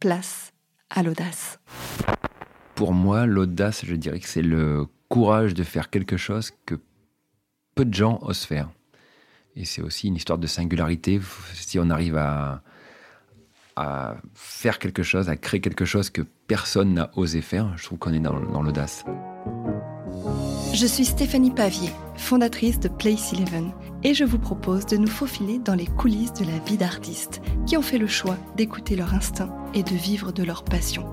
place à l'audace. Pour moi, l'audace, je dirais que c'est le courage de faire quelque chose que peu de gens osent faire. Et c'est aussi une histoire de singularité. Si on arrive à, à faire quelque chose, à créer quelque chose que personne n'a osé faire, je trouve qu'on est dans, dans l'audace. Je suis Stéphanie Pavier, fondatrice de Place Eleven, et je vous propose de nous faufiler dans les coulisses de la vie d'artistes qui ont fait le choix d'écouter leur instinct et de vivre de leur passion.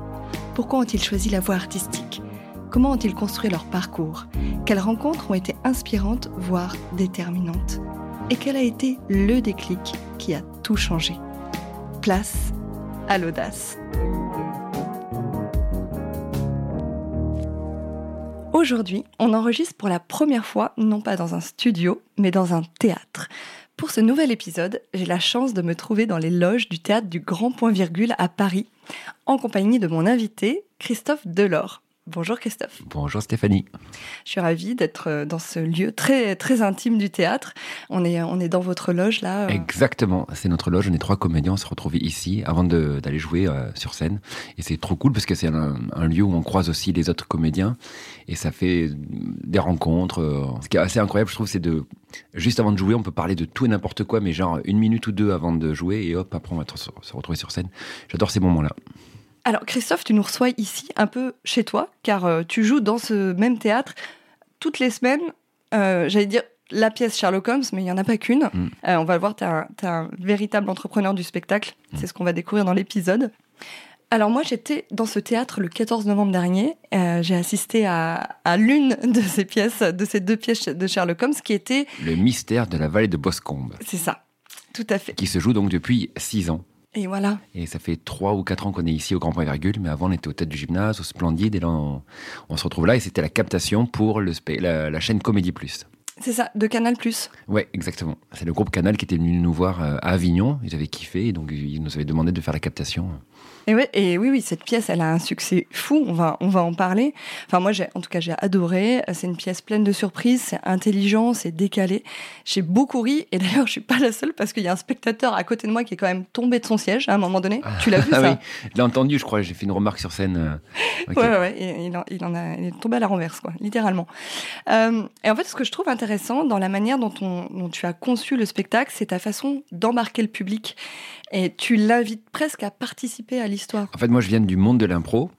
Pourquoi ont-ils choisi la voie artistique? Comment ont-ils construit leur parcours? Quelles rencontres ont été inspirantes, voire déterminantes? Et quel a été le déclic qui a tout changé? Place à l'audace. Aujourd'hui, on enregistre pour la première fois, non pas dans un studio, mais dans un théâtre. Pour ce nouvel épisode, j'ai la chance de me trouver dans les loges du théâtre du Grand Point Virgule à Paris, en compagnie de mon invité, Christophe Delors. Bonjour Christophe. Bonjour Stéphanie. Je suis ravie d'être euh, dans ce lieu très très intime du théâtre. On est on est dans votre loge là. Euh. Exactement, c'est notre loge. On est trois comédiens, on se retrouve ici avant d'aller jouer euh, sur scène. Et c'est trop cool parce que c'est un, lieu où on croise aussi les autres comédiens et ça fait des rencontres. Ce qui est assez incroyable, je trouve, c'est de juste avant de jouer, on peut parler de tout et n'importe quoi, mais genre une minute ou deux avant de jouer et hop, après on va se retrouver sur scène. J'adore ces moments-là. Alors Christophe, tu nous reçois ici un peu chez toi, car euh, tu joues dans ce même théâtre toutes les semaines. Euh, j'allais dire la pièce Sherlock Holmes, mais il n'y en a pas qu'une. Mm. Euh, on va le voir, tu es, un véritable entrepreneur du spectacle. Mm. C'est ce qu'on va découvrir dans l'épisode. Alors moi, j'étais dans ce théâtre le 14 novembre dernier. J'ai assisté à, à l'une de ces pièces, de ces deux pièces de Sherlock Holmes, qui était... Le mystère de la vallée de Boscombe. C'est ça, tout à fait. Qui se joue donc depuis six ans. Et voilà. Et ça fait trois ou quatre ans qu'on est ici au Grand Point Virgule, mais avant on était au tête du gymnase, au Splendide, et là on, se retrouve là, et c'était la captation pour la, la chaîne Comédie Plus. C'est ça, de Canal Plus. Ouais, exactement. C'est le groupe Canal qui était venu nous voir euh, à Avignon. Ils avaient kiffé, et donc ils nous avaient demandé de faire la captation. Et, ouais, et oui, oui, cette pièce, elle a un succès fou. On va, on va en parler. Enfin, moi, j'ai, en tout cas, j'ai adoré. C'est une pièce pleine de surprises. C'est intelligent, c'est décalé. J'ai beaucoup ri. Et d'ailleurs, je suis pas la seule parce qu'il y a un spectateur à côté de moi qui est quand même tombé de son siège à un moment donné. Tu l'as vu ah ça oui, je l'ai entendu. Je crois. J'ai fait une remarque sur scène. Euh, ouais, ouais. il, en, il, en, a, il est tombé à la renverse, quoi, littéralement. Euh, et en fait, ce que je trouve intéressant dans la manière dont, on, dont tu as conçu le spectacle, c'est ta façon d'embarquer le public. Et tu l'invites presque à participer à l'histoire. En fait, moi, je viens du monde de l'impro.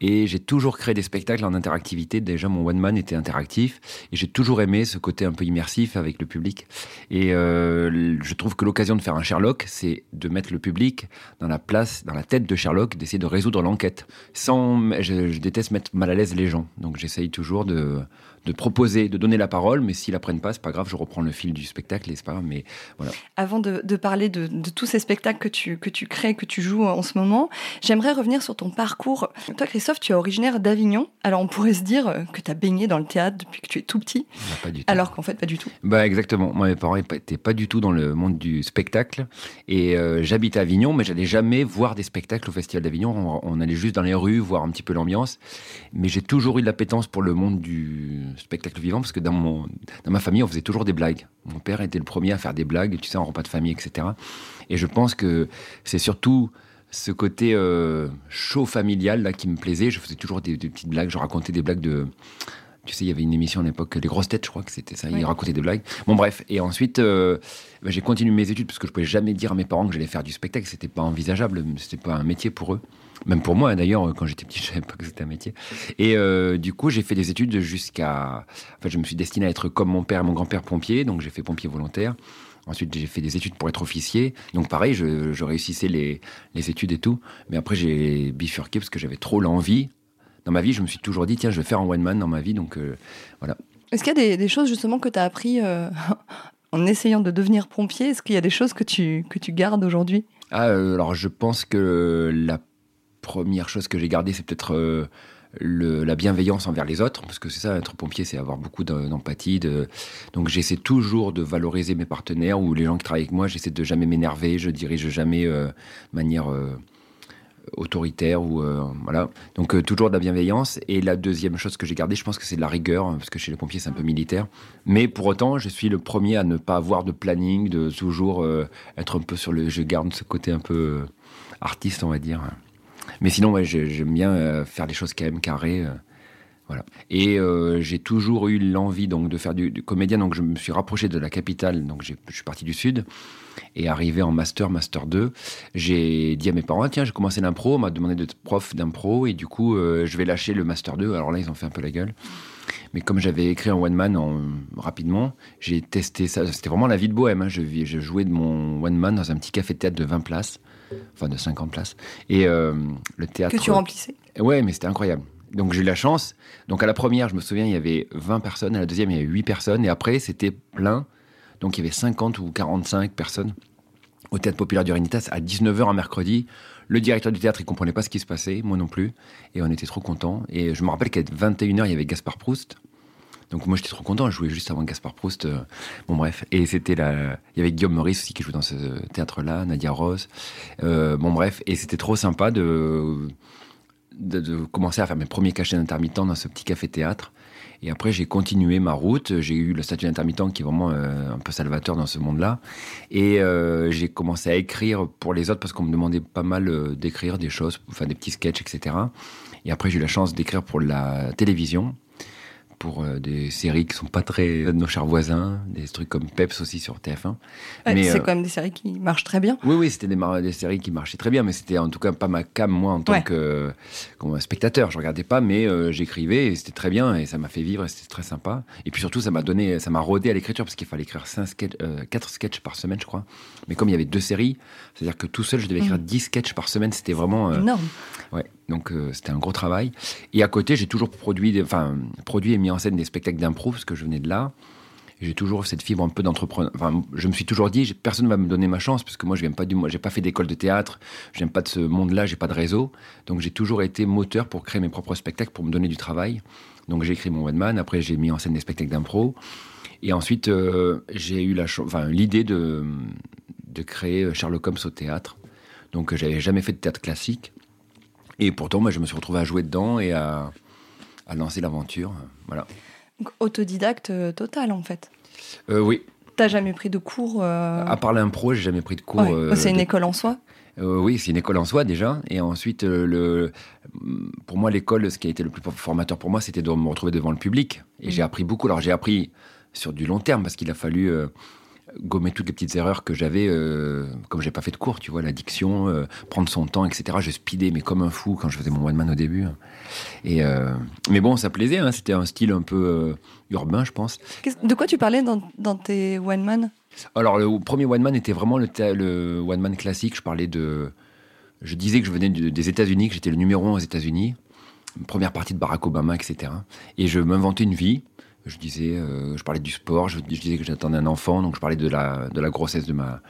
Et j'ai toujours créé des spectacles en interactivité. Déjà, mon one man était interactif. Et j'ai toujours aimé ce côté un peu immersif avec le public. Et euh, je trouve que l'occasion de faire un Sherlock, c'est de mettre le public dans la place, dans la tête de Sherlock, d'essayer de résoudre l'enquête. Sans, je, déteste mettre mal à l'aise les gens. Donc j'essaye toujours de, de proposer, de donner la parole, mais s'ils la prennent pas, c'est pas grave, je reprends le fil du spectacle, et c'est pas grave, mais voilà. Avant de, parler de, tous ces spectacles que tu, que tu crées, que tu joues en ce moment, j'aimerais revenir sur ton parcours. Toi, Christophe, tu es originaire d'Avignon, alors on pourrait se dire que tu as baigné dans le théâtre depuis que tu es tout petit, bah, pas du tout. alors qu'en fait, pas du tout. Bah exactement, moi mes parents n'étaient pas du tout dans le monde du spectacle, et euh, j'habite à Avignon, mais j'allais jamais voir des spectacles au Festival d'Avignon, on, on allait juste dans les rues, voir un petit peu l'ambiance, mais j'ai toujours eu de l'appétence pour le monde du spectacle vivant parce que dans, mon, dans ma famille, on faisait toujours des blagues. Mon père était le premier à faire des blagues, tu sais, en repas de famille, etc. Et je pense que c'est surtout ce côté euh, chaud familial là qui me plaisait. Je faisais toujours des, petites blagues, je racontais des blagues de. Tu sais, il y avait une émission à l'époque, Les Grosses Têtes, je crois que c'était ça. Il racontait des blagues. Bon, bref. Et ensuite, euh, bah, j'ai continué mes études parce que je pouvais jamais dire à mes parents que j'allais faire du spectacle. C'était pas envisageable. C'était pas un métier pour eux. Même pour moi, d'ailleurs, quand j'étais petit, je savais pas que c'était un métier. Et euh, du coup, j'ai fait des études jusqu'à. Enfin, je me suis destiné à être comme mon père et mon grand-père pompier, donc j'ai fait pompier volontaire. Ensuite, j'ai fait des études pour être officier. Donc, pareil, je, réussissais les, les, études et tout. Mais après, j'ai bifurqué parce que j'avais trop l'envie. Dans ma vie, je me suis toujours dit, tiens, je vais faire un one man dans ma vie. Donc, euh, voilà. Est-ce qu'il y a des, choses justement que tu as appris euh, en essayant de devenir pompier? Est-ce qu'il y a des choses que tu, que tu gardes aujourd'hui? Ah, alors, je pense que la première chose que j'ai gardée, c'est peut-être euh, la bienveillance envers les autres, parce que c'est ça, être pompier, c'est avoir beaucoup d'empathie. De... Donc j'essaie toujours de valoriser mes partenaires ou les gens qui travaillent avec moi, j'essaie de jamais m'énerver, je dirige jamais euh, de manière euh, autoritaire ou voilà. Donc toujours de la bienveillance. Et la deuxième chose que j'ai gardée, je pense que c'est de la rigueur, hein, parce que chez les pompiers c'est un peu militaire. Mais pour autant, je suis le premier à ne pas avoir de planning, de toujours être un peu sur le. Je garde ce côté un peu artiste, on va dire. Mais sinon, ouais, j'aime bien euh, faire des choses quand même carrées. euh, voilà. Et euh, j'ai toujours eu l'envie donc de faire du, comédien. Donc je me suis rapproché de la capitale. Donc je suis parti du sud. Et arrivé en master, master 2, j'ai dit à mes parents, Ah, tiens, j'ai commencé l'impro, on m'a demandé d'être prof d'impro, et du coup, je vais lâcher le master 2. Alors là, ils ont fait un peu la gueule. Mais comme j'avais écrit en one man en- rapidement, j'ai testé ça. C'était vraiment la vie de bohème. hein. Je, je jouais de mon one man dans un petit café théâtre de 20 places, enfin de 50 places. Et euh, le théâtre. Que tu remplissais. Ouais, mais c'était incroyable. Donc j'ai eu la chance. Donc à la première, je me souviens, il y avait 20 personnes. À la deuxième, il y avait 8 personnes. Et après, c'était plein. Donc il y avait 50 ou 45 personnes au Théâtre Populaire du Rénitas à 19h un mercredi. Le directeur du théâtre, il comprenait pas ce qui se passait, moi non plus. Et on était trop contents. Et je me rappelle qu'à 21h, il y avait Gaspard Proust. Donc moi, j'étais trop content. Je jouais juste avant Gaspard Proust. euh, bon, bref. Et c'était la... Il y avait Guillaume Meurice aussi qui jouait dans ce théâtre-là, Nadia Rose. Euh, bon, bref. Et c'était trop sympa de... De, commencer à faire mes premiers cachets d'intermittent dans ce petit café-théâtre. Et après, j'ai continué ma route. J'ai eu le statut d'intermittent qui est vraiment euh, un peu salvateur dans ce monde-là. Et j'ai commencé à écrire pour les autres parce qu'on me demandait pas mal d'écrire des choses, enfin des petits sketchs, etc. Et après, j'ai eu la chance d'écrire pour la télévision, pour euh, des séries qui sont pas très de nos chers voisins, des trucs comme Peps aussi sur TF1. Ouais, Mais, c'est euh, quand même des séries qui marchent très bien. Oui, oui, c'était des, mar- des séries qui marchaient très bien, mais c'était en tout cas pas ma cam, moi, en tant Ouais. que euh, comme spectateur. Je regardais pas, mais euh, j'écrivais et c'était très bien et ça m'a fait vivre et c'était très sympa. Et puis surtout, ça m'a donné, ça m'a rodé à l'écriture parce qu'il fallait écrire 5 sketch, 4 sketchs par semaine, je crois. Mais comme il y avait deux séries, c'est-à-dire que tout seul, je devais écrire 10 sketchs par semaine, c'était vraiment. euh, Énorme. Ouais, donc euh, c'était un gros travail. Et à côté, j'ai toujours produit, des- enfin, produit et mis en scène des spectacles d'impro parce que je venais de là. J'ai toujours cette fibre un peu d'entrepreneur. Enfin, je me suis toujours dit, personne ne va me donner ma chance parce que moi, je viens pas du, pas fait d'école de théâtre, je viens pas de ce monde-là, j'ai pas de réseau. Donc, j'ai toujours été moteur pour créer mes propres spectacles, pour me donner du travail. Donc, j'ai écrit mon one man. Après, j'ai mis en scène des spectacles d'impro. Et ensuite, euh, j'ai eu l'idée de, de créer Sherlock Holmes au théâtre. Donc, j'avais jamais fait de théâtre classique. Et pourtant, moi, je me suis retrouvé à jouer dedans et à, à lancer l'aventure. Voilà. Donc, autodidacte euh, total, en fait. Euh, oui, T'as jamais pris de cours euh, à part l'impro, j'ai jamais pris de cours. ouais. euh, C'est une de- école en soi. Oui, c'est une école en soi déjà. Et ensuite, le, pour moi, l'école, ce qui a été le plus formateur pour moi, c'était de me retrouver devant le public. Et j'ai appris beaucoup. Alors, j'ai appris sur du long terme parce qu'il a fallu gommer toutes les petites erreurs que j'avais, euh, comme j'ai pas fait de cours, tu vois, l'addiction, euh, prendre son temps, etc. Je speedais, mais comme un fou quand je faisais mon one man au début. Et euh, mais bon, ça plaisait. hein. C'était un style un peu euh, urbain, je pense. De quoi tu parlais dans, dans tes one man Alors, le premier one man était vraiment le, le one man classique. Je parlais de. Je disais que je venais des États-Unis, que j'étais le numéro un aux États-Unis. Première partie de Barack Obama, etc. Et je m'inventais une vie. Je disais, euh, je parlais du sport, je, disais que j'attendais un enfant, donc je parlais de la, de la grossesse de ma,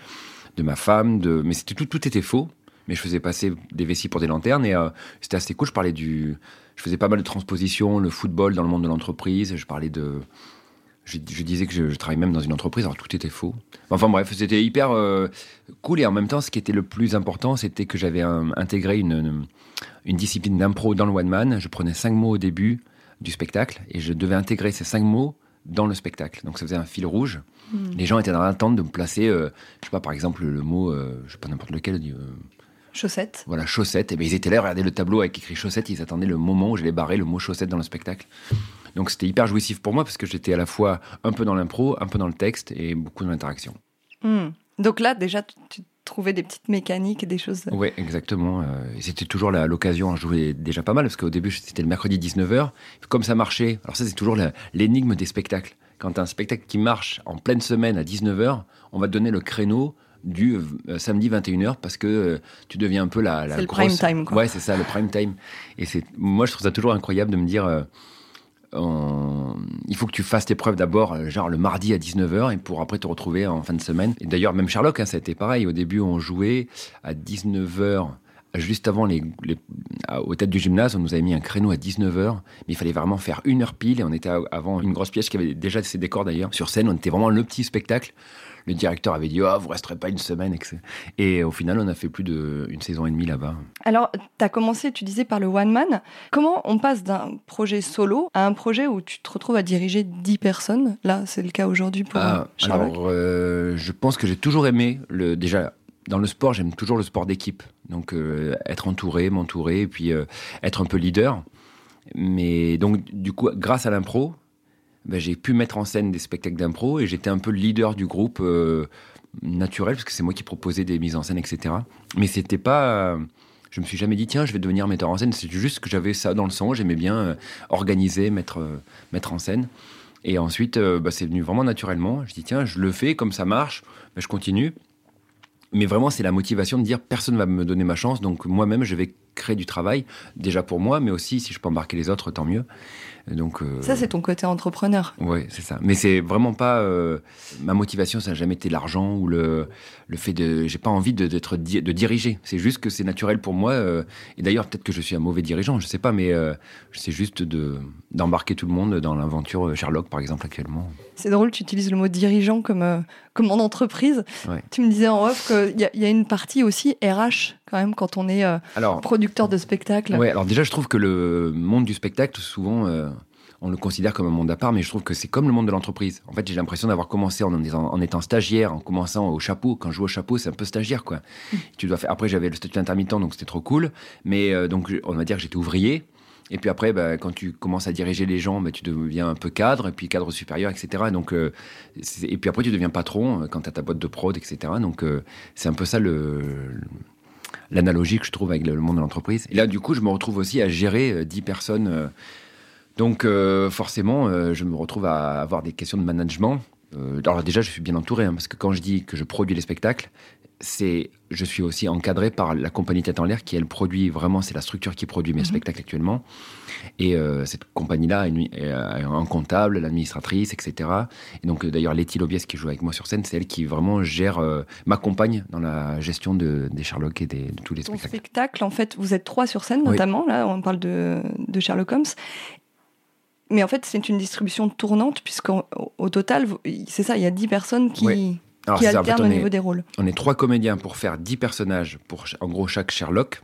de ma femme. Mais c'était tout, tout était faux. Mais je faisais passer des vessies pour des lanternes et euh, c'était assez cool. Je parlais du, je faisais pas mal de transpositions, le football dans le monde de l'entreprise. Je parlais de, je, disais que je, travaillais même dans une entreprise, alors tout était faux. Enfin bref, c'était hyper euh, cool et en même temps, ce qui était le plus important, c'était que j'avais intégré une, une discipline d'impro dans le one man. Je prenais cinq mots au début du spectacle et je devais intégrer ces cinq mots dans le spectacle. Donc ça faisait un fil rouge. Les gens étaient dans l'attente de me placer, euh, je sais pas, par exemple, le mot, euh, je sais pas n'importe lequel, euh, Chaussette. voilà, chaussette. Et ben ils étaient là, regardaient le tableau avec écrit chaussette, ils attendaient le moment où j'allais barrer le mot chaussette dans le spectacle. Donc c'était hyper jouissif pour moi parce que j'étais à la fois un peu dans l'impro, un peu dans le texte et beaucoup dans l'interaction. Hmm. Donc là, déjà, tu, tu trouvais des petites mécaniques, des choses. Oui, exactement. euh, et c'était toujours l'occasion, je jouais déjà pas mal parce qu'au début c'était le mercredi 19h. Comme ça marchait, alors ça c'est toujours l'énigme des spectacles. Quand tu as un spectacle qui marche en pleine semaine à 19h, on va te donner le créneau du euh, samedi 21h parce que euh, tu deviens un peu la, la C'est le grosse... prime time, quoi. Ouais, c'est ça, le prime time. Et c'est moi je trouve ça toujours incroyable de me dire euh, il faut que tu fasses tes preuves d'abord, euh, genre le mardi à 19h, et pour après te retrouver en fin de semaine. Et d'ailleurs, même Sherlock, hein, ça a été pareil. Au début, on jouait à 19h, juste avant les, les- à- au tête du gymnase, on nous avait mis un créneau à 19h, mais il fallait vraiment faire une heure pile, et on était avant une grosse pièce qui avait déjà ses décors d'ailleurs. Sur scène, on était vraiment le petit spectacle. Le directeur avait dit, oh, vous resterez pas une semaine. Et au final, on a fait plus d'une saison et demie là-bas. Alors, tu as commencé, tu disais, par le one man. Comment on passe d'un projet solo à un projet où tu te retrouves à diriger 10 personnes? Là, c'est le cas aujourd'hui pour Ah, alors, euh, je pense que j'ai toujours aimé le déjà dans le sport, j'aime toujours le sport d'équipe. Donc, euh, être entouré, m'entourer, et puis euh, être un peu leader. Mais donc, du coup, grâce à l'impro, ben, j'ai pu mettre en scène des spectacles d'impro et j'étais un peu le leader du groupe euh, naturel, parce que c'est moi qui proposais des mises en scène, etc. Mais c'était pas. je me suis jamais dit, tiens, je vais devenir metteur en scène. C'est juste que j'avais ça dans le sang. J'aimais bien organiser, mettre, mettre en scène. Et ensuite, bah, c'est venu vraiment naturellement. Je dis, tiens, je le fais, comme ça marche, ben, je continue. Mais vraiment, c'est la motivation de dire personne ne va me donner ma chance, donc moi-même, je vais créer du travail, déjà pour moi, mais aussi si je peux embarquer les autres, tant mieux. Donc, euh, Ça, c'est ton côté entrepreneur. Oui, c'est ça. Mais c'est vraiment pas. Euh, ma motivation, ça n'a jamais été l'argent ou le, le fait de. J'ai pas envie de, d'être de diriger. C'est juste que c'est naturel pour moi. Euh, et d'ailleurs, peut-être que je suis un mauvais dirigeant, je sais pas, mais c'est juste de, d'embarquer tout le monde dans l'aventure Sherlock, par exemple, actuellement. C'est drôle, tu utilises le mot dirigeant comme, comme en entreprise. Tu me disais en off qu'il y, y, a une partie aussi RH, quand même, quand on est producteur de spectacle. Oui, alors déjà, je trouve que le monde du spectacle, souvent on le considère comme un monde à part, mais je trouve que c'est comme le monde de l'entreprise. En fait, j'ai l'impression d'avoir commencé en, en, étant stagiaire, en commençant au chapeau. Quand je joue au chapeau, c'est un peu stagiaire, quoi. Mm. tu dois faire. Après, j'avais le statut intermittent, donc c'était trop cool. Mais euh, donc, on va dire que j'étais ouvrier. Et puis après, bah, quand tu commences à diriger les gens, bah, tu deviens un peu cadre, et puis cadre supérieur, etc. Donc, euh, et puis après, tu deviens patron euh, quand tu as ta boîte de prod, etc. Donc, c'est un peu ça le, l'analogie que je trouve avec le monde de l'entreprise. Et là, du coup, je me retrouve aussi à gérer 10 personnes donc euh, forcément, euh, je me retrouve à avoir des questions de management. Euh, alors déjà, je suis bien entouré, hein, parce que quand je dis que je produis les spectacles, c'est, je suis aussi encadré par la compagnie Tête en l'air qui elle produit vraiment, c'est la structure qui produit mes mhm. spectacles actuellement. Et cette compagnie-là a, un comptable, l'administratrice, etc. Et donc d'ailleurs Letty Lobies qui joue avec moi sur scène, c'est elle qui vraiment gère, m'accompagne dans la gestion de, des Sherlock et des, de tous les spectacles. spectacle, en fait, vous êtes trois sur scène notamment, là on parle de, de Sherlock Holmes. Mais en fait, c'est une distribution tournante, puisqu'au total, c'est ça, il y a 10 personnes qui, alternent au niveau des rôles. On est trois comédiens pour faire 10 personnages, pour en gros chaque Sherlock.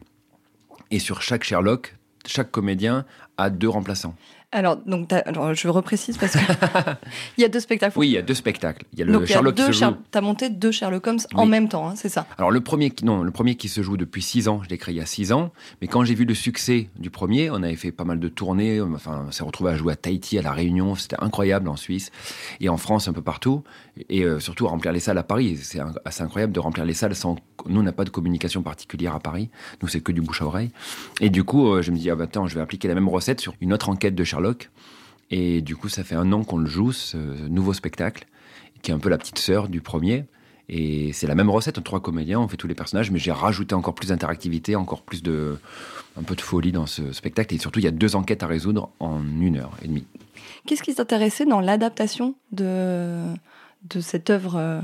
Et sur chaque Sherlock, chaque comédien a deux remplaçants. Alors, donc, je reprécise parce qu'il y a deux spectacles. Oui, il y a deux spectacles. Il y a le donc, Sherlock Tu as monté deux Sherlock Holmes en même temps, hein, c'est ça Alors, le premier, non, le premier qui se joue depuis six ans, je l'ai créé il y a six ans. Mais quand j'ai vu le succès du premier, on avait fait pas mal de tournées. Enfin, on s'est retrouvé à jouer à Tahiti, à La Réunion. C'était incroyable en Suisse et en France, un peu partout. Et euh, surtout, remplir les salles à Paris. C'est assez incroyable de remplir les salles sans. Nous, on n'a pas de communication particulière à Paris. Nous, c'est que du bouche à oreille. Et du coup, euh, je me dis, ah bah, attends, je vais appliquer la même recette sur une autre enquête de Sherlock. Et du coup, ça fait un an qu'on le joue, ce nouveau spectacle, qui est un peu la petite sœur du premier. Et c'est la même recette, trois comédiens, on fait tous les personnages, mais j'ai rajouté encore plus d'interactivité, encore plus de, un peu de folie dans ce spectacle. Et surtout, il y a deux enquêtes à résoudre en une heure et demie. Qu'est-ce qui t'intéressait dans l'adaptation de, de cette œuvre euh,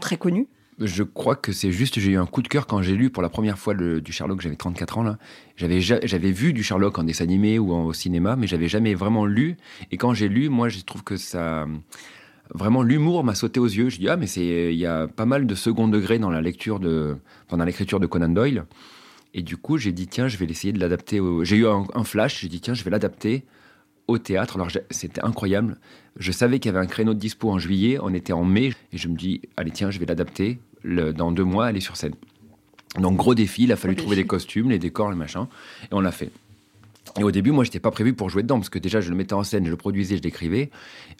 très connue? Je crois que c'est juste, j'ai eu un coup de cœur quand j'ai lu pour la première fois le, du Sherlock, j'avais 34 ans là. J'avais, j'avais vu du Sherlock en dessin animé ou au cinéma, mais j'avais jamais vraiment lu. Et quand j'ai lu, moi, je trouve que ça. Vraiment, l'humour m'a sauté aux yeux. Je dis, ah, mais c'est, il y a pas mal de second degré dans la lecture de, pendant l'écriture de Conan Doyle. Et du coup, j'ai dit, tiens, je vais essayer de l'adapter. J'ai eu un, un flash, j'ai dit, tiens, je vais l'adapter au théâtre. Alors c'était incroyable. Je savais qu'il y avait un créneau de dispo en juillet, on était en mai, et je me dis, allez tiens, je vais l'adapter dans deux mois, elle est sur scène. Donc gros défi, il a fallu trouver les costumes, les décors, les machins, et on l'a fait. Et au début, moi, j'étais pas prévu pour jouer dedans, parce que déjà, je le mettais en scène, je le produisais, je l'écrivais.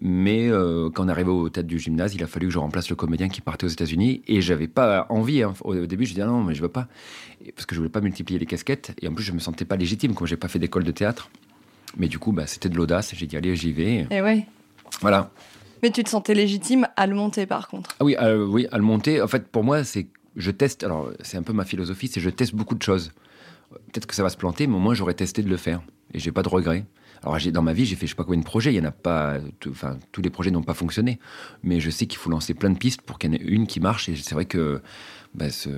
Mais euh, quand on arrivait au tête du gymnase, il a fallu que je remplace le comédien qui partait aux États-Unis. Et j'avais pas envie. Hein. Au début, je disais non, mais je veux pas. Parce que je voulais pas multiplier les casquettes. Et en plus, je me sentais pas légitime, comme j'ai pas fait d'école de théâtre. Mais du coup, bah, c'était de l'audace. J'ai dit, allez, j'y vais. Et ouais. Voilà. Mais tu te sentais légitime à le monter par contre ah oui, euh, oui, à le monter. En fait, pour moi, c'est je teste. Alors, c'est un peu ma philosophie, c'est je teste beaucoup de choses. Peut-être que ça va se planter, mais au moins j'aurais testé de le faire et j'ai pas de regrets. Alors, dans ma vie, j'ai fait je sais pas combien de projets. Il y en a pas. Enfin, tous les projets n'ont pas fonctionné, mais je sais qu'il faut lancer plein de pistes pour qu'il y en ait une qui marche. Et c'est vrai que bah, ce,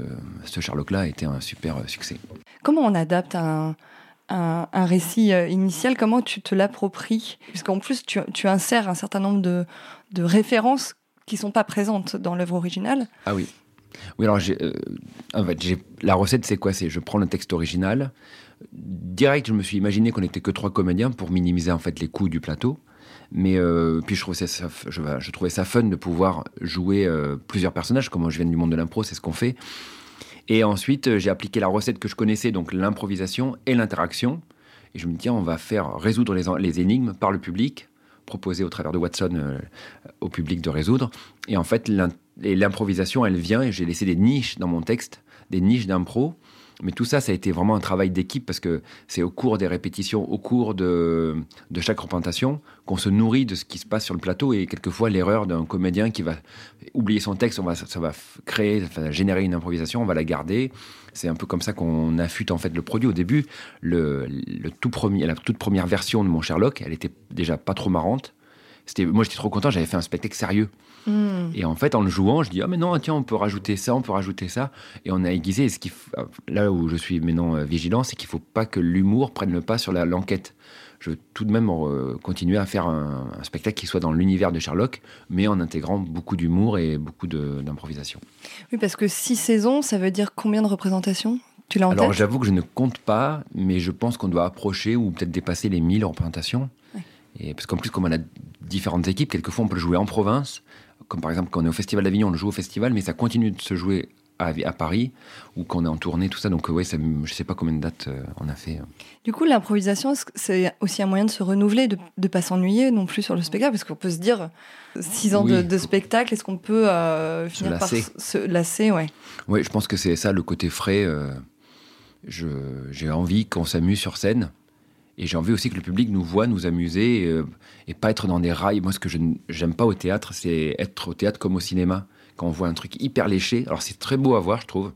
ce Sherlock-là a été un super succès. Comment on adapte un un, récit euh, initial, comment tu te l'appropries? Puisqu'en plus, tu, insères un certain nombre de, références qui sont pas présentes dans l'œuvre originale. Ah oui. Oui, alors euh, en fait, la recette, c'est quoi? C'est je prends le texte original. Direct, je me suis imaginé qu'on n'était que trois comédiens pour minimiser en fait les coûts du plateau. Mais euh, puis je trouvais, ça, je, trouvais ça fun de pouvoir jouer plusieurs personnages. Comme je viens du monde de l'impro, c'est ce qu'on fait. Et ensuite, j'ai appliqué la recette que je connaissais, donc l'improvisation et l'interaction. Et je me dis, tiens, on va faire résoudre les, les énigmes par le public, proposer au travers de Watson au public de résoudre. Et en fait, l'improvisation, elle vient, et j'ai laissé des niches dans mon texte, des niches d'impro, mais tout ça, ça a été vraiment un travail d'équipe parce que c'est au cours des répétitions, au cours de, chaque représentation, qu'on se nourrit de ce qui se passe sur le plateau. Et quelquefois, l'erreur d'un comédien qui va oublier son texte, on va, ça va créer, générer une improvisation, on va la garder. C'est un peu comme ça qu'on affûte en fait le produit. Au début, la toute première version de mon Sherlock, elle était déjà pas trop marrante. C'était, moi, j'étais trop content, j'avais fait un spectacle sérieux. Hmm. Et en fait, en le jouant, je dis ah mais non, tiens, on peut rajouter ça, on peut rajouter ça, et on a aiguisé. ce qui, là où je suis maintenant euh, vigilant, c'est qu'il faut pas que l'humour prenne le pas sur l'enquête. Je veux tout de même euh, continuer à faire un, spectacle qui soit dans l'univers de Sherlock, mais en intégrant beaucoup d'humour et beaucoup d'improvisation. Oui, parce que six saisons, ça veut dire combien de représentations? Tu l'as en Alors j'avoue que je ne compte pas, mais je pense qu'on doit approcher ou peut-être dépasser les 1000 représentations. Et parce qu'en plus, comme on a différentes équipes, quelquefois on peut le jouer en province, comme par exemple quand on est au Festival d'Avignon, on le joue au festival, mais ça continue de se jouer à, Paris ou quand on est en tournée, tout ça. Donc ouais, ça, je sais pas combien de dates euh, on a fait. Euh. Du coup, l'improvisation, c'est aussi un moyen de se renouveler, de ne pas s'ennuyer non plus sur le spectacle, parce qu'on peut se dire, six ans de, spectacle, est-ce qu'on peut euh, finir par se lasser ouais. Oui, je pense que c'est ça le côté frais. J'ai envie qu'on s'amuse sur scène. Et j'ai envie aussi que le public nous voit nous amuser et, et pas être dans des rails. Moi, ce que je n'aime pas au théâtre, c'est être au théâtre comme au cinéma. Quand on voit un truc hyper léché, alors c'est très beau à voir, je trouve,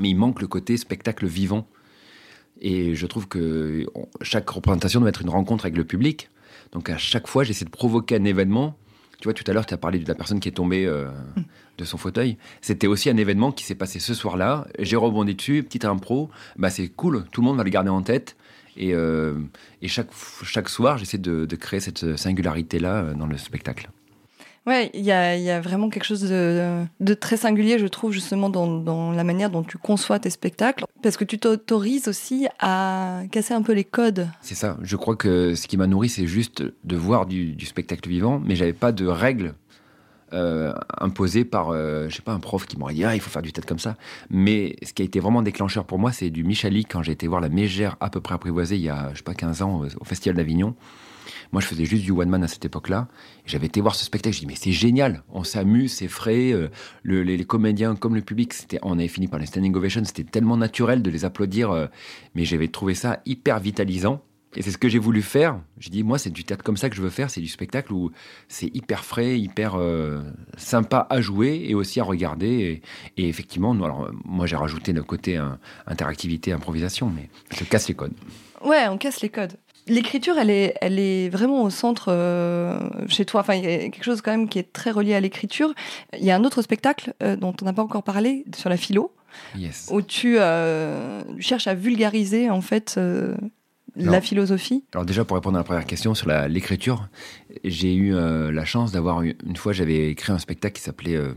mais il manque le côté spectacle vivant. Et je trouve que chaque représentation doit être une rencontre avec le public. Donc à chaque fois, j'essaie de provoquer un événement. Tu vois, tout à l'heure, tu as parlé de la personne qui est tombée euh, de son fauteuil. C'était aussi un événement qui s'est passé ce soir-là. J'ai rebondi dessus, petite impro. Bah, c'est cool, tout le monde va le garder en tête. Et, euh, et chaque, chaque soir, j'essaie de, de, créer cette singularité-là euh, dans le spectacle. Ouais, il y a, y a, vraiment quelque chose de, de, très singulier, je trouve, justement, dans, dans, la manière dont tu conçois tes spectacles. Parce que tu t'autorises aussi à casser un peu les codes. C'est ça. Je crois que ce qui m'a nourri, c'est juste de voir du, du spectacle vivant, mais j'avais pas de règles euh, imposé par, euh, je sais pas, un prof qui m'aurait dit ah il faut faire du tête comme ça. Mais ce qui a été vraiment déclencheur pour moi, c'est du Michali quand j'ai été voir la Mégère à peu près apprivoisée il y a je sais pas 15 ans au, Festival d'Avignon. Moi, je faisais juste du one man à cette époque-là. J'avais été voir ce spectacle. Je dis mais c'est génial, on s'amuse, c'est frais. Euh, les, comédiens comme le public, c'était, on avait fini par les standing ovations. C'était tellement naturel de les applaudir, mais j'avais trouvé ça hyper vitalisant. Et c'est ce que j'ai voulu faire. J'ai dit, moi, c'est du théâtre comme ça que je veux faire. C'est du spectacle où c'est hyper frais, hyper euh, sympa à jouer et aussi à regarder. Et, effectivement, alors, moi, j'ai rajouté le côté euh, interactivité, improvisation, mais je casse les codes. Ouais, on casse les codes. L'écriture, elle est, elle est vraiment au centre euh, chez toi. Enfin, il y a quelque chose quand même qui est très relié à l'écriture. Il y a un autre spectacle dont on n'a pas encore parlé sur la philo, où tu cherches à vulgariser en fait la philosophie Alors déjà, pour répondre à la première question sur l'écriture, j'ai eu euh, la chance d'avoir, une fois, j'avais écrit un spectacle qui s'appelait euh,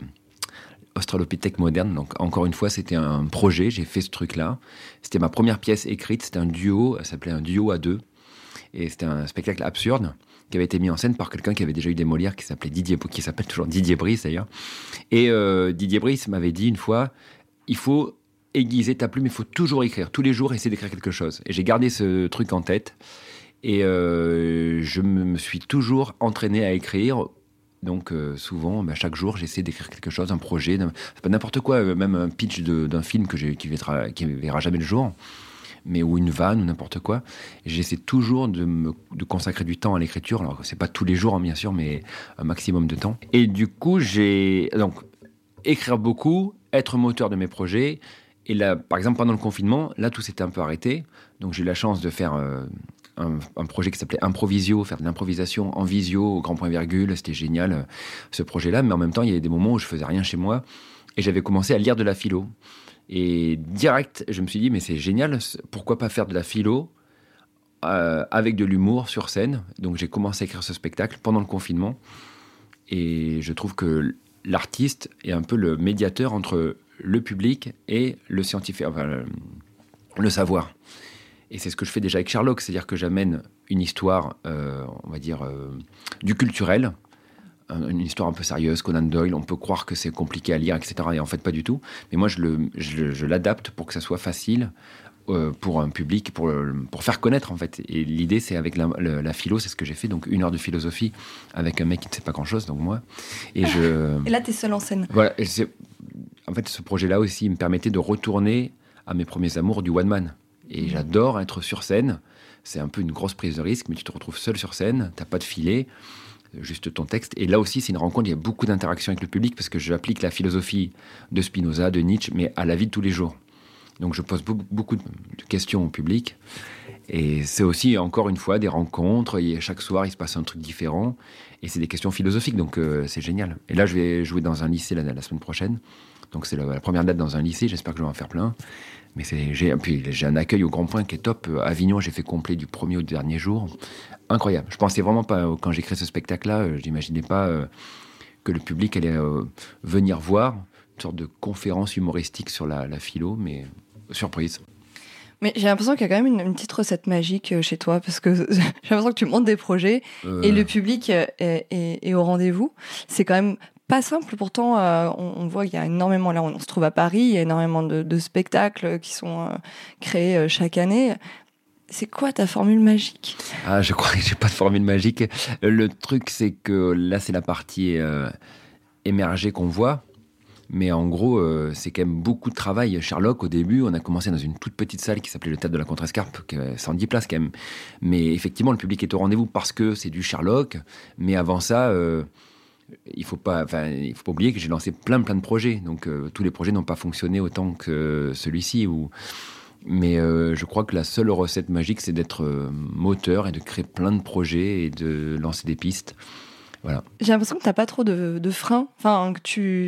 Australopithèque moderne. Donc encore une fois, c'était un projet, j'ai fait ce truc-là. C'était ma première pièce écrite, c'était un duo, ça s'appelait un duo à deux. Et c'était un spectacle absurde qui avait été mis en scène par quelqu'un qui avait déjà eu des Molières, qui s'appelait Didier, qui s'appelle toujours Didier Brice d'ailleurs. Et euh, Didier Brice m'avait dit une fois, il faut aiguiser ta plume, il faut toujours écrire. Tous les jours, essayer d'écrire quelque chose. Et j'ai gardé ce truc en tête. Et euh, je me suis toujours entraîné à écrire. Donc euh, souvent, bah, chaque jour, j'essaie d'écrire quelque chose, un projet, pas n'importe quoi, euh, même un pitch d'un film que qui, verra, qui verra jamais le jour, mais ou une vanne ou n'importe quoi. J'essaie toujours de, me, de consacrer du temps à l'écriture. Alors c'est pas tous les jours, hein, bien sûr, mais un maximum de temps. Et du coup, j'ai donc écrire beaucoup, être moteur de mes projets, et là, par exemple, pendant le confinement, là, tout s'était un peu arrêté. Donc, j'ai eu la chance de faire euh, un, projet qui s'appelait Improvisio, faire de l'improvisation en visio, grand point virgule. C'était génial, euh, ce projet-là. Mais en même temps, il y avait des moments où je faisais rien chez moi. Et j'avais commencé à lire de la philo. Et direct, je me suis dit, mais c'est génial, pourquoi pas faire de la philo euh, avec de l'humour sur scène? Donc, j'ai commencé à écrire ce spectacle pendant le confinement. Et je trouve que l'artiste est un peu le médiateur entre le public et le scientifique, enfin, le, savoir. Et c'est ce que je fais déjà avec Sherlock, c'est-à-dire que j'amène une histoire, euh, on va dire, euh, du culturel, une histoire un peu sérieuse, Conan Doyle, on peut croire que c'est compliqué à lire, etc. Et en fait, pas du tout. Mais moi, je l'adapte pour que ça soit facile euh, pour un public, pour, pour faire connaître, en fait. Et l'idée, c'est avec la, la philo, c'est ce que j'ai fait. Donc, une heure de philosophie avec un mec qui ne sait pas grand-chose, donc moi. Et, je... et là, tu es seul en scène. Voilà. En fait, ce projet-là aussi me permettait de retourner à mes premiers amours du one-man. Et mmh. j'adore être sur scène. C'est un peu une grosse prise de risque, mais tu te retrouves seul sur scène, t'as pas de filet juste ton texte. Et là aussi, c'est une rencontre, il y a beaucoup d'interactions avec le public parce que j'applique la philosophie de Spinoza, de Nietzsche, mais à la vie de tous les jours. Donc je pose beaucoup, de questions au public. Et c'est aussi, encore une fois, des rencontres. Et chaque soir, il se passe un truc différent. Et c'est des questions philosophiques, donc euh, c'est génial. Et là, je vais jouer dans un lycée la, semaine prochaine. Donc c'est la, première date dans un lycée. J'espère que je vais en faire plein. Mais j'ai, puis j'ai un accueil au Grand Point qui est top. Avignon, j'ai fait complet du premier au dernier jour incroyable. Je pensais vraiment pas, quand j'ai créé ce spectacle-là, euh, je n'imaginais pas euh, que le public allait euh, venir voir une sorte de conférence humoristique sur la, philo, mais surprise. Mais j'ai l'impression qu'il y a quand même une, petite recette magique chez toi, parce que j'ai l'impression que tu montes des projets et le public est, au rendez-vous. C'est quand même pas simple, pourtant on, voit qu'il y a énormément, là on se trouve à Paris, il y a énormément de, spectacles qui sont créés chaque année. C'est quoi ta formule magique? Ah, je crois que j'ai pas de formule magique. Le truc, c'est que là, c'est la partie euh, émergée qu'on voit. Mais en gros, euh, c'est quand même beaucoup de travail. Sherlock, au début, on a commencé dans une toute petite salle qui s'appelait le Théâtre de la Contrescarpe, qui 110 places quand même. Mais effectivement, le public est au rendez-vous parce que c'est du Sherlock. Mais avant ça, euh, il faut pas, il faut pas oublier que j'ai lancé plein plein de projets. Donc tous les projets n'ont pas fonctionné autant que celui-ci. Ou mais euh, je crois que la seule recette magique, c'est d'être euh, moteur et de créer plein de projets et de lancer des pistes. Voilà. J'ai l'impression que tu n'as pas trop de, freins, enfin, que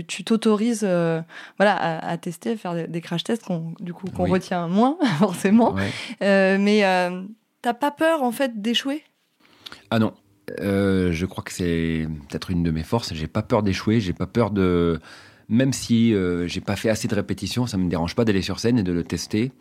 tu t'autorises euh, voilà, à, tester, à faire des, crash tests qu'on du coup, qu'on retient moins, forcément. mais tu n'as pas peur, en fait, d'échouer? Ah non. Je crois que c'est peut-être une de mes forces. J'ai pas peur d'échouer, j'ai pas peur de. Même si j'ai pas fait assez de répétitions, ça me dérange pas d'aller sur scène et de le tester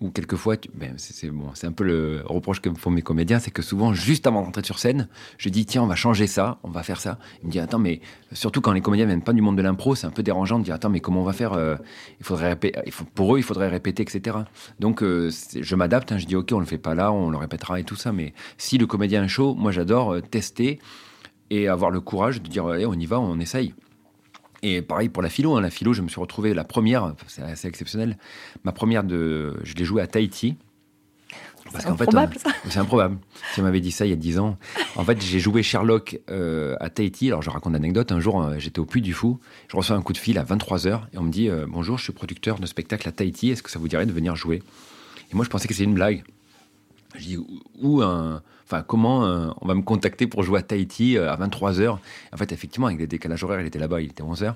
ou quelquefois, ben c'est bon, un peu le reproche que me font mes comédiens, c'est que souvent, juste avant d'entrer sur scène, je dis tiens, on va changer ça, on va faire ça. Il me dit attends, mais surtout quand les comédiens viennent pas du monde de l'impro, c'est un peu dérangeant de dire attends, mais comment on va faire euh, Il faudrait faut, pour eux, il faudrait répéter, etc. Donc euh, je m'adapte, hein, je dis ok, on le fait pas là, on le répétera et tout ça. Mais si le comédien est chaud, moi j'adore euh, tester et avoir le courage de dire on y va, on essaye. Et pareil pour la philo. Hein. La philo, je me suis retrouvé la première, c'est assez exceptionnel. Ma première de, je l'ai jouée à Tahiti. C'est improbable, ça. C'est improbable. Si on m'avait dit ça il y a 10 ans. En fait, j'ai joué Sherlock euh, à Tahiti. Alors, je raconte l'anecdote. Un jour, euh, j'étais au Puy du Fou. Je reçois un coup de fil à 23h et on me dit euh, Bonjour, je suis producteur de spectacle à Tahiti. Est-ce que ça vous dirait de venir jouer? Et moi, je pensais que c'était une blague. Je dis Où un Enfin, comment euh, on va me contacter pour jouer à Tahiti euh, à 23h En fait, effectivement, avec les décalages horaires, il était là-bas, il était 11h.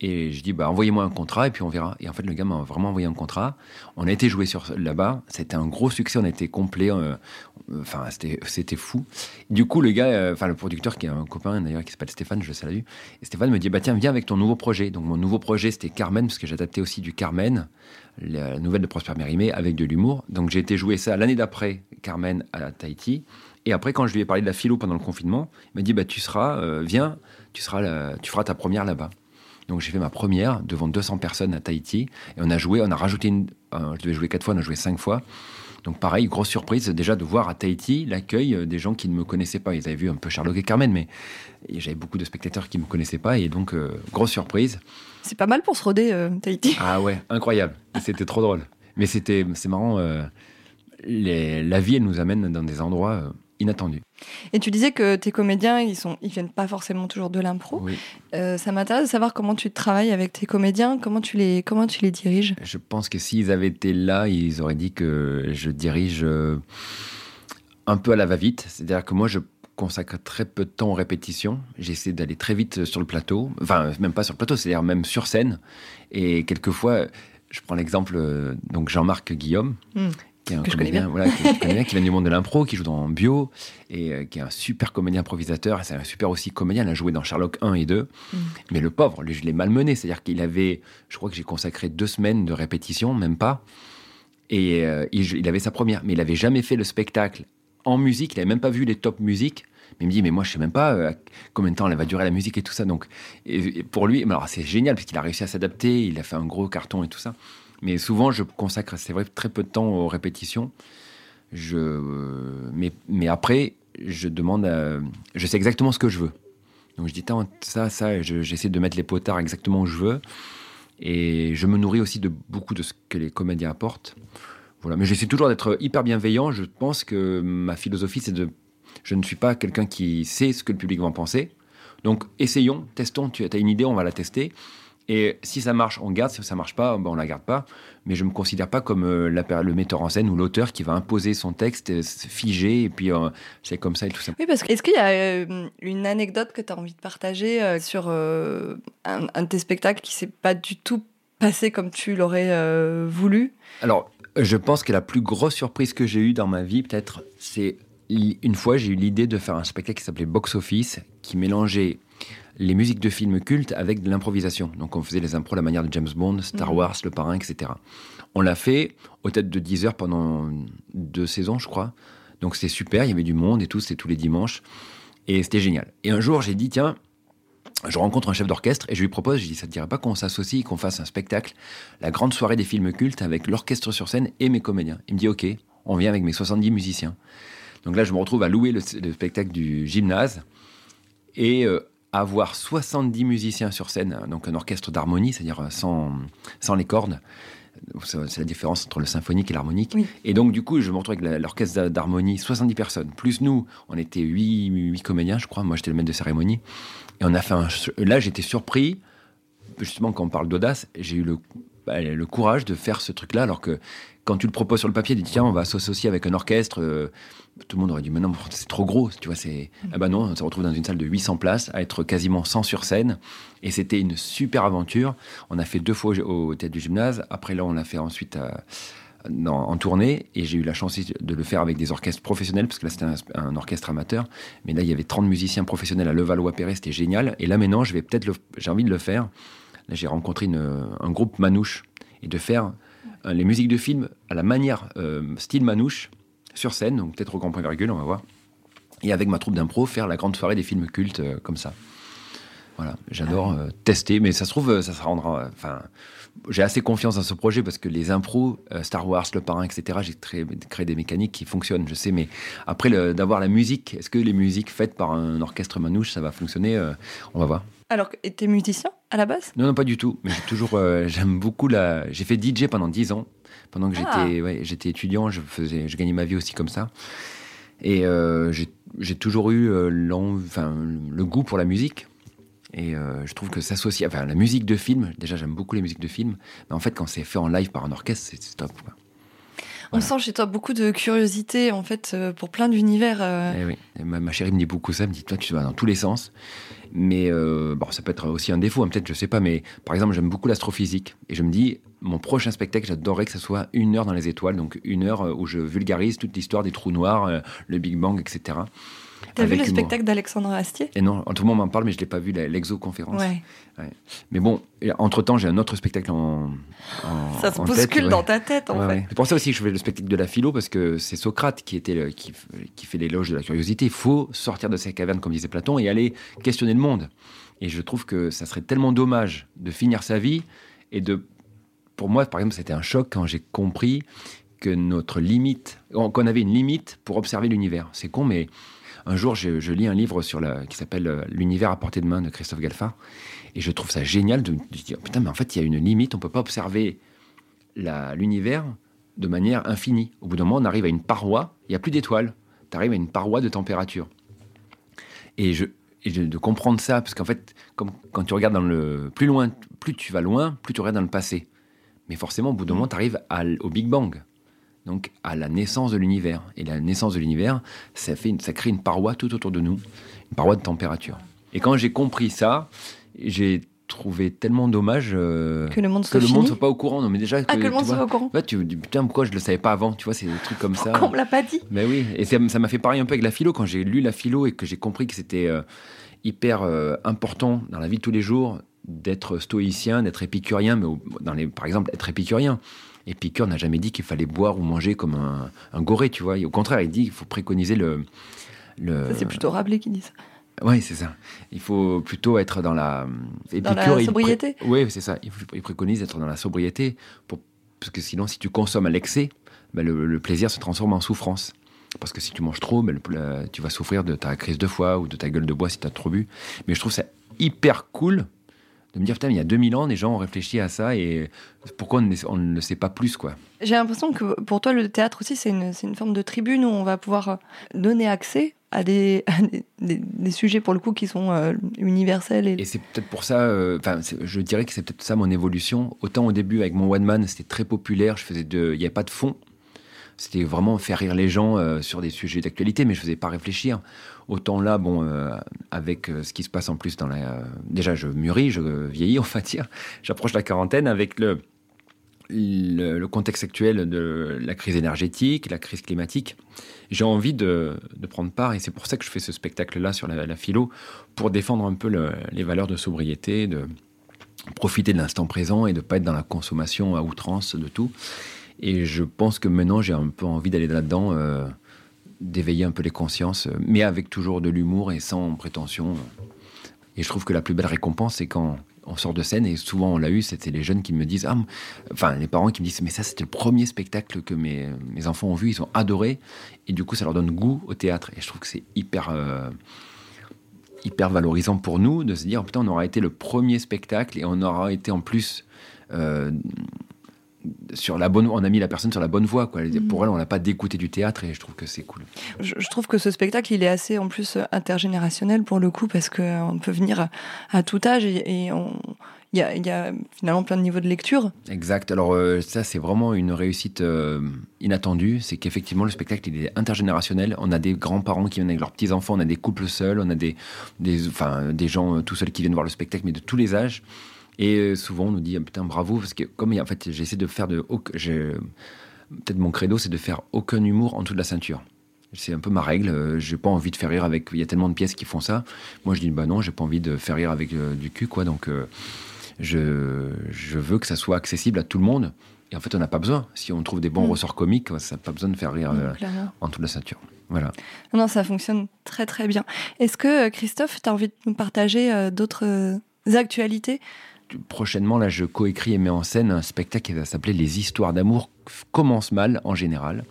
Et je dis, bah, envoyez-moi un contrat et puis on verra. Et en fait, le gars m'a vraiment envoyé un contrat. On a été joué sur là-bas. C'était un gros succès. On a été complet. Euh, enfin, c'était fou. Du coup, le gars, enfin, le producteur, qui est un copain d'ailleurs, qui s'appelle Stéphane, je le salue. Et Stéphane me dit, bah, tiens, viens avec ton nouveau projet. Donc, mon nouveau projet, c'était Carmen, parce que j'adaptais aussi du Carmen, la nouvelle de Prosper Mérimée, avec de l'humour. Donc, j'ai été jouer ça l'année d'après, Carmen, à Tahiti. Et après, quand je lui ai parlé de la philo pendant le confinement, il m'a dit, bah, tu seras, euh, viens, tu, seras tu feras ta première là-bas. Donc j'ai fait ma première devant 200 personnes à Tahiti. Et on a joué, on a rajouté une. je devais jouer quatre fois, on a joué cinq fois. Donc pareil, grosse surprise déjà de voir à Tahiti l'accueil euh, des gens qui ne me connaissaient pas. Ils avaient vu un peu Sherlock et Carmen, mais j'avais beaucoup de spectateurs qui ne me connaissaient pas. Et donc, euh, grosse surprise. C'est pas mal pour se roder, euh, Tahiti. Ah ouais, incroyable. C'était trop drôle. Mais c'était, c'est marrant. la vie, elle nous amène dans des endroits inattendu. Et tu disais que tes comédiens, ils sont, ils viennent pas forcément toujours de l'impro. Euh, ça m'intéresse de savoir comment tu travailles avec tes comédiens, comment tu les, comment tu les diriges. Je pense que s'ils avaient été là, ils auraient dit que je dirige euh, un peu à la va-vite. C'est-à-dire que moi, je consacre très peu de temps aux répétitions. J'essaie d'aller très vite sur le plateau. Enfin, même pas sur le plateau, c'est-à-dire même sur scène. Et quelquefois, je prends l'exemple, euh, donc Jean-Marc Guillaume, hmm qui est un comédien, voilà, qui, qui, vient du monde de l'impro, qui joue dans Bio, et euh, qui est un super comédien improvisateur. C'est un super aussi comédien. Il a joué dans Sherlock 1 et 2. Mm. Mais le pauvre, lui, je l'ai malmené. C'est-à-dire qu'il avait, je crois que j'ai consacré deux semaines de répétition, même pas. Et euh, il, avait sa première. Mais il avait jamais fait le spectacle en musique, il n'avait même pas vu les top musiques. Mais il me dit, mais moi, je sais même pas euh, combien de temps elle va durer la musique et tout ça. Donc, et, pour lui, alors c'est génial parce qu'il a réussi à s'adapter, il a fait un gros carton et tout ça. Mais souvent, je consacre, c'est vrai, très peu de temps aux répétitions. Je, mais, mais après, je demande, je sais exactement ce que je veux. Donc je dis, ça, ça, j'essaie de mettre les potards exactement où je veux. Et je me nourris aussi de beaucoup de ce que les comédiens apportent. Voilà. Mais j'essaie toujours d'être hyper bienveillant. Je pense que ma philosophie, c'est de. Je ne suis pas quelqu'un qui sait ce que le public va en penser. Donc essayons, testons. Tu as une idée, on va la tester. Et si ça marche, on garde. Si ça marche pas, ben on la garde pas. Mais je me considère pas comme euh, le metteur en scène ou l'auteur qui va imposer son texte euh, figé et puis euh, c'est comme ça et tout ça. Oui, parce que est-ce qu'il y a une anecdote que tu as envie de partager sur un, un, de tes spectacles qui s'est pas du tout passé comme tu l'aurais voulu? Alors, je pense que la plus grosse surprise que j'ai eue dans ma vie, peut-être, c'est une fois j'ai eu l'idée de faire un spectacle qui s'appelait Box Office, qui mélangeait les musiques de films cultes avec de l'improvisation. Donc on faisait les impros à la manière de James Bond, Star mhm. Wars, Le Parrain, etc. On l'a fait aux têtes de 10 heures pendant deux saisons, je crois. Donc c'était super, il y avait du monde et tout, c'était tous les dimanches. Et c'était génial. Et un jour, j'ai dit, tiens, je rencontre un chef d'orchestre et je lui propose, je dis, ça te dirait pas qu'on s'associe, qu'on fasse un spectacle, la grande soirée des films cultes avec l'orchestre sur scène et mes comédiens. Il me dit, ok, on vient avec mes 70 musiciens. Donc là, je me retrouve à louer le, spectacle du gymnase. Et euh, avoir 70 musiciens sur scène, donc un orchestre d'harmonie, c'est-à-dire sans, sans les cordes. C'est la différence entre le symphonique et l'harmonique. Et donc, du coup, je me retrouve avec l'orchestre d'harmonie, 70 personnes. Plus nous, on était 8, 8 comédiens, je crois. Moi, j'étais le maître de cérémonie. Et on a fait un. Là, j'étais surpris. Justement, quand on parle d'audace, j'ai eu le, bah, le courage de faire ce truc-là, alors que quand tu le proposes sur le papier, tu dis tiens, on va s'associer avec un orchestre. Euh, tout le monde aurait dit mais non, c'est trop gros, tu vois. C'est ah bah non, on se retrouve dans une salle de 800 places, à être quasiment sans sur scène, et c'était une super aventure. On a fait deux fois au, théâtre du gymnase. Après là, on l'a fait ensuite en tournée, et j'ai eu la chance de le faire avec des orchestres professionnels, parce que là c'était un, orchestre amateur, mais là il y avait 30 musiciens professionnels à Levallois-Perret, c'était génial. Et là maintenant, j'ai envie de le faire. J'ai rencontré un groupe manouche et de faire euh, les musiques de films à la manière euh, style Manouche, sur scène, donc peut-être au grand point virgule, on va voir. Et avec ma troupe d'impro, faire la grande soirée des films cultes euh, comme ça. Voilà, j'adore tester, mais ça se trouve, ça se rendra. Enfin, j'ai assez confiance dans ce projet parce que les impros, Star Wars, Le Parrain, etc., j'ai créé, des mécaniques qui fonctionnent, je sais, mais après d'avoir la musique, est-ce que les musiques faites par un orchestre manouche, ça va fonctionner On va voir. Alors, tu es musicien à la base? Non, non, pas du tout. Mais j'ai toujours, euh, j'aime beaucoup la. J'ai fait DJ pendant 10 ans. Pendant que ah. j'étais, j'étais étudiant, je faisais, je gagnais ma vie aussi comme ça. Et euh, j'ai toujours eu euh, enfin, le goût pour la musique. Et je trouve que s'associer, enfin, la musique de film, déjà j'aime beaucoup les musiques de film, mais en fait, quand c'est fait en live par un orchestre, c'est top. On sent chez toi beaucoup de curiosité, en fait, pour plein d'univers. Eh oui. Ma, ma, chérie me dit beaucoup ça, elle me dit, toi, tu vas dans tous les sens. Mais euh, bon, ça peut être aussi un défaut, hein, peut-être, je sais pas. Mais par exemple, j'aime beaucoup l'astrophysique. Et je me dis, mon prochain spectacle, j'adorerais que ce soit une heure dans les étoiles. Donc une heure euh, où je vulgarise toute l'histoire des trous noirs, euh, le Big Bang, etc. T'as vu le spectacle d'Alexandre Astier? Et non, tout le monde m'en parle, mais je l'ai pas vu, l'exoconférence. Ouais. Mais bon, entre-temps, j'ai un autre spectacle en, Ça se bouscule dans ta tête, en fait. C'est pour ça aussi que je fais le spectacle de la philo, parce que c'est Socrate qui, était qui, qui fait l'éloge de la curiosité. Il faut sortir de ses cavernes, comme disait Platon, et aller questionner le monde. Et je trouve que ça serait tellement dommage de finir sa vie et de... Pour moi, par exemple, c'était un choc quand j'ai compris que notre limite, qu'on avait une limite pour observer l'univers. C'est con, mais un jour, je, lis un livre sur qui s'appelle euh, L'univers à portée de main de Christophe Galfard. Et je trouve ça génial de, dire putain, mais en fait, il y a une limite. On peut pas observer l'univers de manière infinie. Au bout d'un moment, on arrive à une paroi. Il n'y a plus d'étoiles. Tu arrives à une paroi de température. Et, je, de comprendre ça, parce qu'en fait, comme, quand tu regardes dans le plus loin, plus tu vas loin, plus tu regardes dans le passé. Mais forcément, au bout d'un moment, tu arrives au Big Bang donc à la naissance de l'univers. Et la naissance de l'univers, ça, fait ça crée une paroi tout autour de nous, une paroi de température. Et quand j'ai compris ça, j'ai trouvé tellement dommage euh, que le monde soit, monde soit pas au courant. Non, mais déjà ah, que, le monde soit au courant. tu dis putain pourquoi je le savais pas avant. Tu vois, c'est des trucs comme ça. Pourquoi on me l'a pas dit? Mais oui, et ça m'a fait pareil un peu avec la philo quand j'ai lu la philo et que j'ai compris que c'était euh, hyper euh, important dans la vie de tous les jours d'être stoïcien, d'être épicurien, mais dans les, par exemple être épicurien Épicure n'a jamais dit qu'il fallait boire ou manger comme un, un goré, tu vois. au contraire, il dit qu'il faut préconiser le. le... C'est plutôt Rabelais qui dit ça. Oui, c'est ça. Il faut plutôt être dans la. Épicure, dans la sobriété Oui, c'est ça. Il, préconise d'être dans la sobriété, pour... parce que sinon, si tu consommes à l'excès, ben, le, plaisir se transforme en souffrance. Parce que si tu manges trop, ben, tu vas souffrir de ta crise de foie ou de ta gueule de bois si tu as trop bu. Mais je trouve ça hyper cool de me dire, putain, il y a 2000 ans, des gens ont réfléchi à ça et pourquoi on ne, le sait pas plus, quoi. J'ai l'impression que pour toi, le théâtre aussi, c'est une, une, forme de tribune où on va pouvoir euh, donner accès à des, des, sujets, pour le coup, qui sont euh, universels. Et, c'est peut-être pour ça, euh, enfin, je dirais que c'est peut-être ça mon évolution. Autant au début, avec mon One Man, c'était très populaire, je faisais de, il n'y avait pas de fond. C'était vraiment faire rire les gens sur des sujets d'actualité, mais je ne faisais pas réfléchir. Autant là, bon, euh, avec euh, ce qui se passe en plus dans la. déjà, je mûris, je vieillis, on va dire. J'approche la quarantaine avec le, contexte actuel de la crise énergétique, la crise climatique. J'ai envie de, prendre part et c'est pour ça que je fais ce spectacle-là sur la, philo, pour défendre un peu les valeurs de sobriété, de profiter de l'instant présent et de ne pas être dans la consommation à outrance de tout. Et je pense que maintenant, j'ai un peu envie d'aller là-dedans. Euh, d'éveiller un peu les consciences, euh, mais avec toujours de l'humour et sans prétention. Et je trouve que la plus belle récompense, c'est quand on sort de scène, et souvent on l'a eu, c'était les jeunes qui me disent, ah, enfin les parents qui me disent, mais ça c'était le premier spectacle que mes, enfants ont vu, ils ont adoré, et du coup ça leur donne goût au théâtre. Et je trouve que c'est hyper, euh, hyper valorisant pour nous de se dire, putain, on aura été le premier spectacle, et on aura été en plus... sur la bonne, on a mis la personne sur la bonne voie. Quoi. Mm. Pour elle, on n'a pas d'écouter du théâtre et je trouve que c'est cool. Je, trouve que ce spectacle, il est assez en plus intergénérationnel pour le coup parce qu'on peut venir à, tout âge et, il y, a, finalement plein de niveaux de lecture. Exact. Alors euh, ça, c'est vraiment une réussite euh, inattendue. C'est qu'effectivement, le spectacle, il est intergénérationnel. On a des grands-parents qui viennent avec leurs petits-enfants, on a des couples seuls, on a des, des, enfin, des gens euh, tout seuls qui viennent voir le spectacle, mais de tous les âges. Et euh, souvent, on nous dit, ah, putain, bravo, parce que comme en fait, j'essaie de faire de. Peut-être mon credo, c'est de faire aucun humour en dessous de la ceinture. C'est un peu ma règle. Euh, j'ai pas envie de faire rire avec. Il y a tellement de pièces qui font ça. Moi, je dis, bah non, j'ai pas envie de faire rire avec euh, du cul, quoi. Donc, je, je veux que ça soit accessible à tout le monde. Et en fait, on n'a pas besoin. Si on trouve des bons mm. ressorts comiques, ça n'a pas besoin de faire rire en dessous de la ceinture. Voilà. Non, ça fonctionne très très bien. Est-ce que Christophe, tu as envie de nous partager d'autres actualités? Prochainement, là, je coécris et mets en scène un spectacle qui va s'appeler Les histoires d'amour commencent mal en général.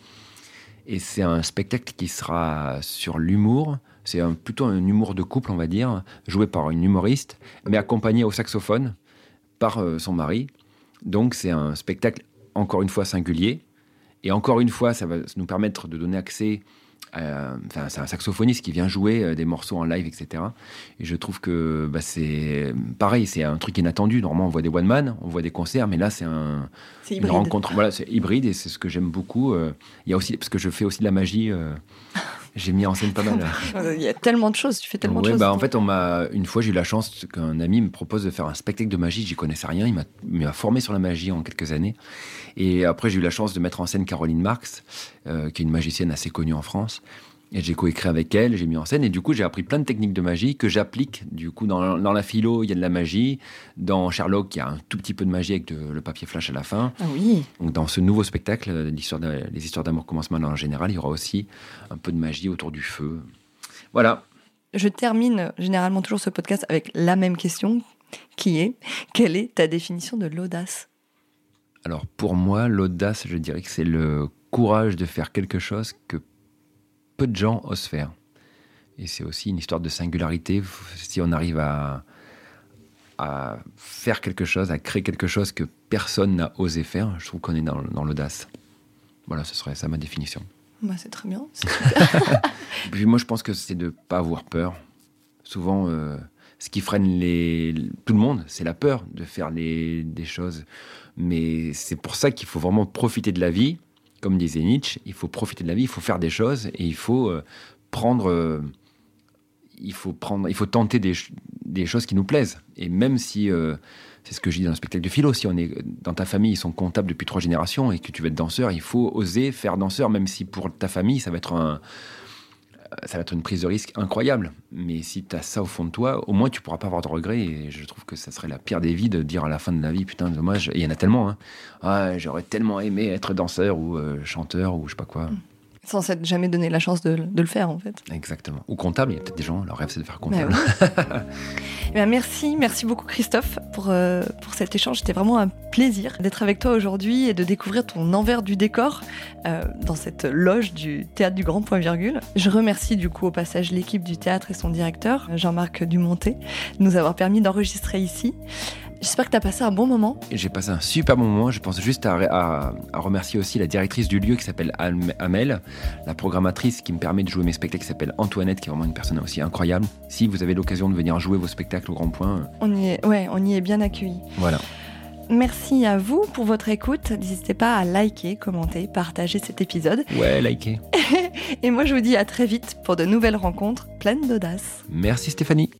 Et c'est un spectacle qui sera sur l'humour. C'est plutôt un humour de couple, on va dire, joué par une humoriste, mais accompagné au saxophone par euh, son mari. Donc c'est un spectacle, encore une fois, singulier. Et encore une fois, ça va nous permettre de donner accès euh, c'est un saxophoniste qui vient jouer euh, des morceaux en live, etc. Et je trouve que bah, c'est pareil, c'est un truc inattendu. Normalement, on voit des one man, on voit des concerts, mais là, c'est un, une rencontre. Voilà, c'est hybride et c'est ce que j'aime beaucoup. Euh. Il y a aussi parce que je fais aussi de la magie. J'ai mis en scène pas mal. Il y a tellement de choses, tu fais tellement de choses. Bah, en fait, on m'a une fois j'ai eu la chance qu'un ami me propose de faire un spectacle de magie. J'y connaissais rien. Il m'a formé sur la magie en quelques années. Et après, j'ai eu la chance de mettre en scène Caroline Marx, euh, qui est une magicienne assez connue en France. Et j'ai coécrit avec elle, j'ai mis en scène, et du coup j'ai appris plein de techniques de magie que j'applique. Du coup, dans, dans, la philo, il y a de la magie. Dans Sherlock, il y a un tout petit peu de magie avec le papier flash à la fin. Ah oui. Donc dans ce nouveau spectacle, l'histoire les histoires d'amour commencent maintenant en général, il y aura aussi un peu de magie autour du feu. Voilà. Je termine généralement toujours ce podcast avec la même question, qui est quelle est ta définition de l'audace? Alors pour moi, l'audace, je dirais que c'est le courage de faire quelque chose que peu de gens osent faire. Et c'est aussi une histoire de singularité. Si on arrive à, à faire quelque chose, à créer quelque chose que personne n'a osé faire, je trouve qu'on est dans, l'audace. Voilà, ce serait ça ma définition. Bah, c'est très bien. Puis moi, je pense que c'est de ne pas avoir peur. Souvent, euh, ce qui freine les, tout le monde, c'est la peur de faire les, des choses. Mais c'est pour ça qu'il faut vraiment profiter de la vie comme disait Nietzsche, il faut profiter de la vie, il faut faire des choses et il faut euh, prendre, euh, il faut prendre, il faut tenter des, choses qui nous plaisent. Et même si, euh, c'est ce que je dis dans le spectacle de philo, si on est dans ta famille, ils sont comptables depuis trois générations et que tu veux être danseur, il faut oser faire danseur, même si pour ta famille, ça va être un, ça va être une prise de risque incroyable. Mais si tu as ça au fond de toi, au moins tu pourras pas avoir de regrets. Et je trouve que ça serait la pire des vies de dire à la fin de la vie, putain, dommage. Et il y en a tellement. Hein. Ah, j'aurais tellement aimé être danseur ou euh, chanteur ou je sais pas quoi. Mm. Sans s'être jamais donné la chance de, le faire, en fait. Exactement. Ou comptable, il y a peut-être des gens, leur rêve, c'est de faire comptable. Eh ben, merci, merci beaucoup Christophe pour, euh, pour cet échange. C'était vraiment un plaisir d'être avec toi aujourd'hui et de découvrir ton envers du décor euh, dans cette loge du Théâtre du Grand Point Virgule. Je remercie du coup au passage l'équipe du théâtre et son directeur, Jean-Marc Dumonté, de nous avoir permis d'enregistrer ici. J'espère que tu as passé un bon moment. J'ai passé un super bon moment. Je pense juste à, remercier aussi la directrice du lieu qui s'appelle Amel, la programmatrice qui me permet de jouer mes spectacles qui s'appelle Antoinette, qui est vraiment une personne aussi incroyable. Si vous avez l'occasion de venir jouer vos spectacles au Grand Point. Euh, on y est, ouais, on y est bien accueillis. Voilà. Merci à vous pour votre écoute. N'hésitez pas à liker, commenter, partager cet épisode. Ouais, liker. Et moi, je vous dis à très vite pour de nouvelles rencontres pleines d'audace. Merci Stéphanie.